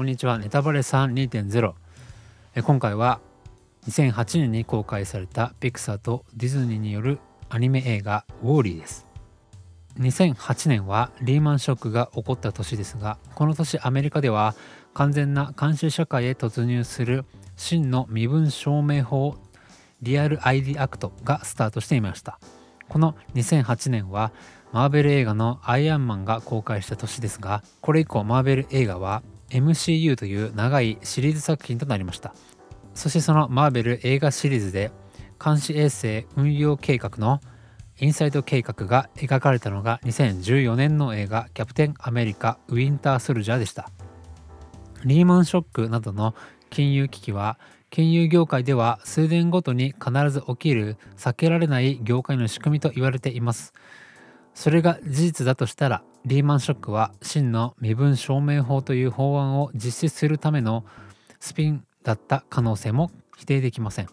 こんにちは。ネタバレさん2.0え今回は2008年に公開されたピクサーとディズニーによるアニメ映画「ウォーリー」です。2008年はリーマンショックが起こった年ですがこの年アメリカでは完全な監視社会へ突入する真の身分証明法リアル ID アクトがスタートしていました。この2008年はマーベル映画のアイアンマンが公開した年ですがこれ以降マーベル映画は MCU という長いシリーズ作品となりました。そしてそのマーベル映画シリーズで監視衛星運用計画のインサイド計画が描かれたのが2014年の映画キャプテンアメリカウィンターソルジャーでした。リーマンショックなどの金融危機は金融業界では数年ごとに必ず起きる避けられない業界の仕組みと言われています。それが事実だとしたらリーマンショックは真の身分証明法という法案を実施するためのスピンだった可能性も否定できません。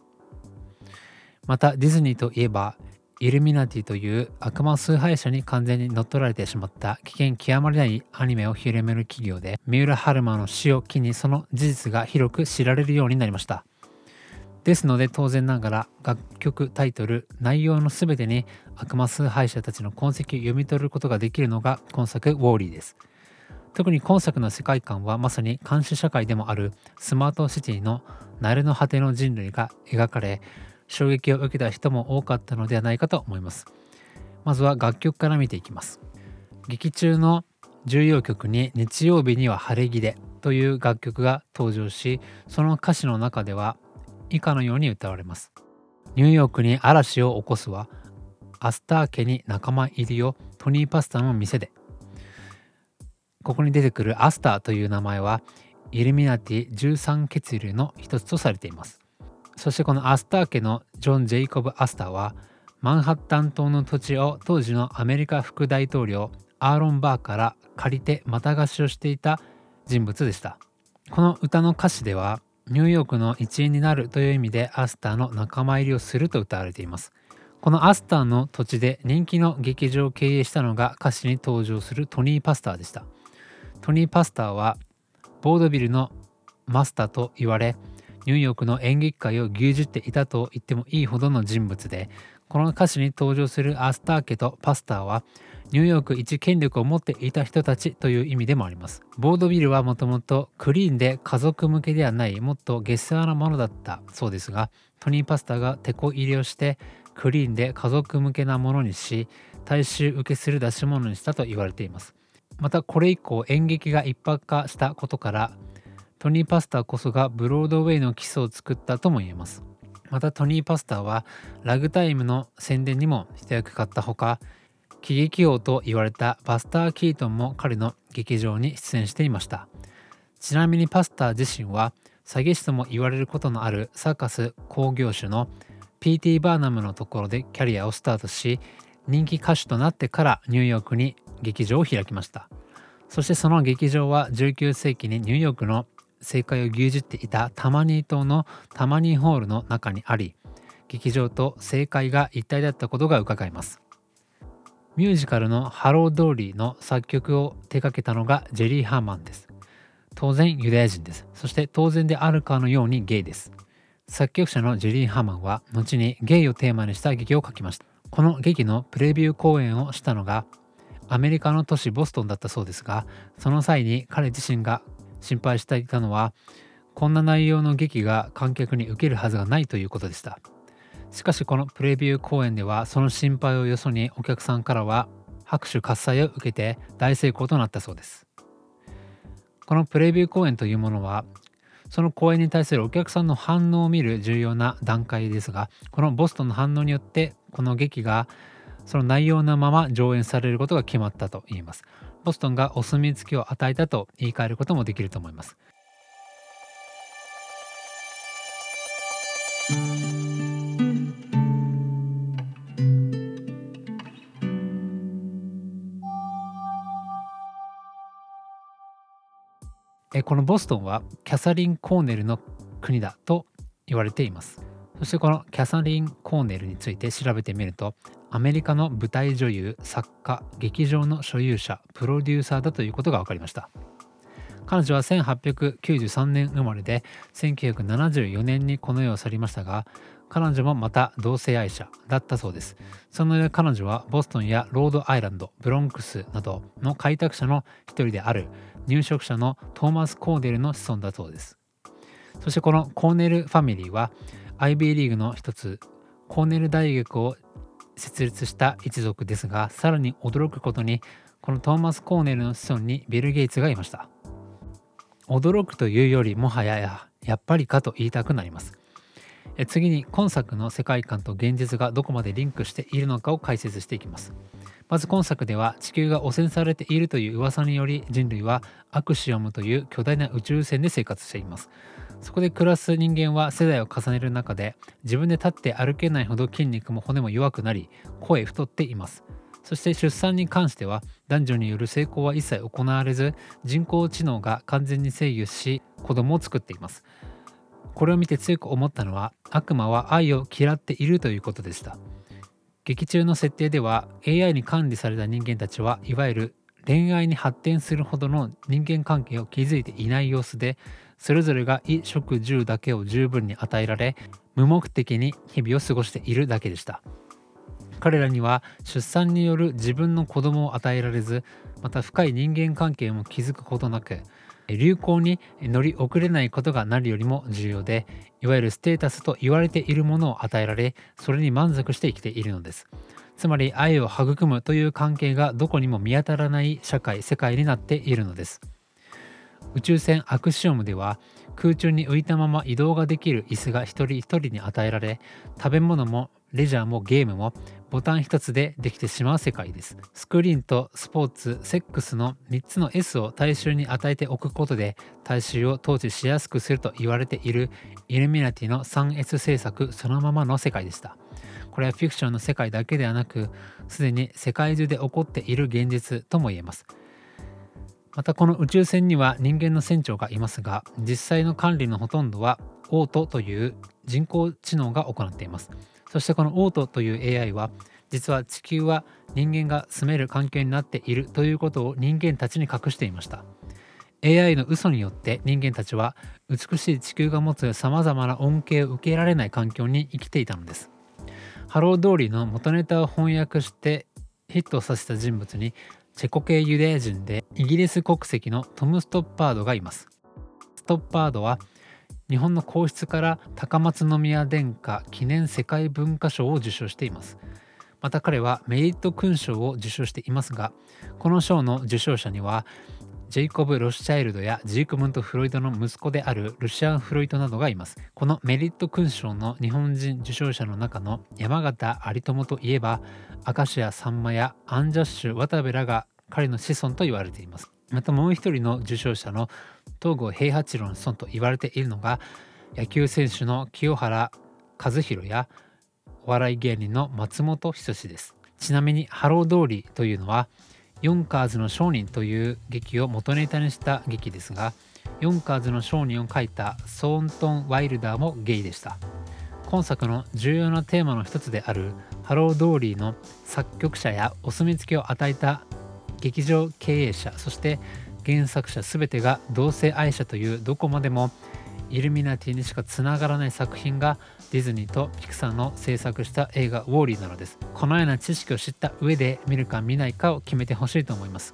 またディズニーといえばイルミナティという悪魔崇拝者に完全に乗っ取られてしまった危険極まりないアニメを広める企業で三浦春馬の死を機にその事実が広く知られるようになりました。ですので当然ながら楽曲タイトル内容の全てに悪魔崇拝者たちの痕跡を読み取ることができるのが今作「ウォーリー」です。特に今作の世界観はまさに監視社会でもあるスマートシティの慣れの果ての人類が描かれ衝撃を受けた人も多かったのではないかと思います。まずは楽曲から見ていきます。劇中の重要曲に日曜日には晴れ着でという楽曲が登場しその歌詞の中では以下のように歌われます。ニューヨークに嵐を起こすはアスター家に仲間入りをトニーパスタの店で。ここに出てくるアスターという名前はイルミナティ13血流の一つとされています。そしてこのアスター家のジョン・ジェイコブ・アスターはマンハッタン島の土地を当時のアメリカ副大統領アーロン・バーから借りてまた貸しをしていた人物でした。この歌の歌詞ではニューヨークの一員になるという意味でアスターの仲間入りをすると歌われています。このアスターの土地で人気の劇場を経営したのが歌詞に登場するトニー・パスターでした。トニー・パスターはボードビルのマスターと言われニューヨークの演劇界を牛耳っていたと言ってもいいほどの人物でこの歌詞に登場するアスター家とパスターはニューヨーク一権力を持っていた人たちという意味でもあります。ボードビルはもともとクリーンで家族向けではないもっとゲスアなものだったそうですがトニー・パスターが手こ入れをしてクリーンで家族向けなものにし大衆受けする出し物にしたと言われています。またこれ以降演劇が一般化したことからトニー・パスターこそがブロードウェイの基礎を作ったとも言えますまたトニー・パスターはラグタイムの宣伝にも一役買ったほか喜劇王と言われたバスター・キートンも彼の劇場に出演していましたちなみにパスター自身は詐欺師とも言われることのあるサーカス興行種の P.T. バーナムのところでキャリアをスタートし人気歌手となってからニューヨークに劇場を開きましたそしてその劇場は19世紀にニューヨークの正解を牛耳っていたタマニー島のタマニーホールの中にあり劇場と政界が一体だったことが伺えます。ミュージカルのハロー・ドーリーの作曲を手掛けたのがジェリー・ハーマンです。当然ユダヤ人です。そして当然であるかのようにゲイです。作曲者のジェリー・ハーマンは後にゲイをテーマにした劇を書きました。この劇のプレビュー公演をしたのがアメリカの都市ボストンだったそうですがその際に彼自身が心配していたのはこんな内容の劇が観客に受けるはずがないということでした。しかしこのプレビュー公演ではその心配をよそにお客さんからは拍手喝采を受けて大成功となったそうです。このプレビュー公演というものはその公演に対するお客さんの反応を見る重要な段階ですがこのボストンの反応によってこの劇がその内容のまま上演されることが決まったと言います。ボストンがお墨付きを与えたと言い換えることもできると思います。このボストンはキャサリン・コーネルの国だと言われています。そしてこのキャサリン・コーネルについて調べてみるとアメリカの舞台女優作家劇場の所有者プロデューサーだということが分かりました。彼女は1893年生まれで1974年にこの世を去りましたが彼女もまた同性愛者だったそうです。その上彼女はボストンやロードアイランドブロンクスなどの開拓者の一人である入植者のトーマス・コーネルの子孫だそうです。そしてこのコーネルファミリーは IB リーグの一つコーネル大学を設立した一族ですがさらに驚くことにこのトーマス・コーネルの子孫にビル・ゲイツがいました。驚くというよりもはやややっぱりかと言いたくなります。次に今作の世界観と現実がどこまでリンクしているのかを解説していきます。まず今作では地球が汚染されているという噂により人類はアクシオムという巨大な宇宙船で生活しています。そこで暮らす人間は世代を重ねる中で自分で立って歩けないほど筋肉も骨も弱くなり声太っています。そして出産に関しては男女による性交は一切行われず人工知能が完全に制御し子供を作っています。これを見て強く思ったのは悪魔は愛を嫌っているということでした。劇中の設定では AI に管理された人間たちはいわゆる恋愛に発展するほどの人間関係を築いていない様子でそれぞれが衣食住だけを十分に与えられ無目的に日々を過ごしているだけでした。彼らには出産による自分の子供を与えられずまた深い人間関係も築くことなく流行に乗り遅れないことが何よりも重要でいわゆるステータスと言われているものを与えられそれに満足して生きているのです。つまり愛を育むという関係がどこにも見当たらない社会世界になっているのです。宇宙船アクシオムでは空中に浮いたまま移動ができる椅子が一人一人に与えられ食べ物もレジャーもゲームもボタン一つでできてしまう世界です。スクリーンとスポーツ、セックスの3つの S を大衆に与えておくことで大衆を統治しやすくすると言われているイルミナティの 3S 政策そのままの世界でした。これはフィクションの世界だけではなくすでに世界中で起こっている現実とも言えます。またこの宇宙船には人間の船長がいますが実際の管理のほとんどはオートという人工知能が行っていますそしてこのオートという AI は実は地球は人間が住める環境になっているということを人間たちに隠していました AI の嘘によって人間たちは美しい地球が持つさまざまな恩恵を受けられない環境に生きていたのですハロー・ドーリーの元ネタを翻訳してヒットさせた人物にチェコ系ユダヤ人でイギリス国籍のトム・ストッパードがいます。ストッパードは日本の皇室から高松宮殿下記念世界文化賞を受賞しています。また彼はメリット勲章を受賞していますがこの賞の受賞者にはジェイコブ・ロスチャイルドやジークムント・フロイドの息子であるルシアン・フロイトなどがいます。このメリット勲章の日本人受賞者の中の山形有朋といえば、明石家さんまやアンジャッシュ渡部らが彼の子孫と言われています。またもう一人の受賞者の東郷平八郎の孫と言われているのが野球選手の清原和博やお笑い芸人の松本人志です。ちなみにハロー・ドーリーというのはヨンカーズの商人という劇を元ネタにした劇ですがヨンカーズの商人を書いたソーントン・ワイルダーもゲイでした今作の重要なテーマの一つであるハロー・ドーリーの作曲者やお墨付きを与えた劇場経営者そして原作者全てが同性愛者というどこまでもイルミナティにしかつながらない作品がディズニーとピクサーの制作した映画「ウォーリー」なのです。このような知識を知った上で見るか見ないかを決めてほしいと思います。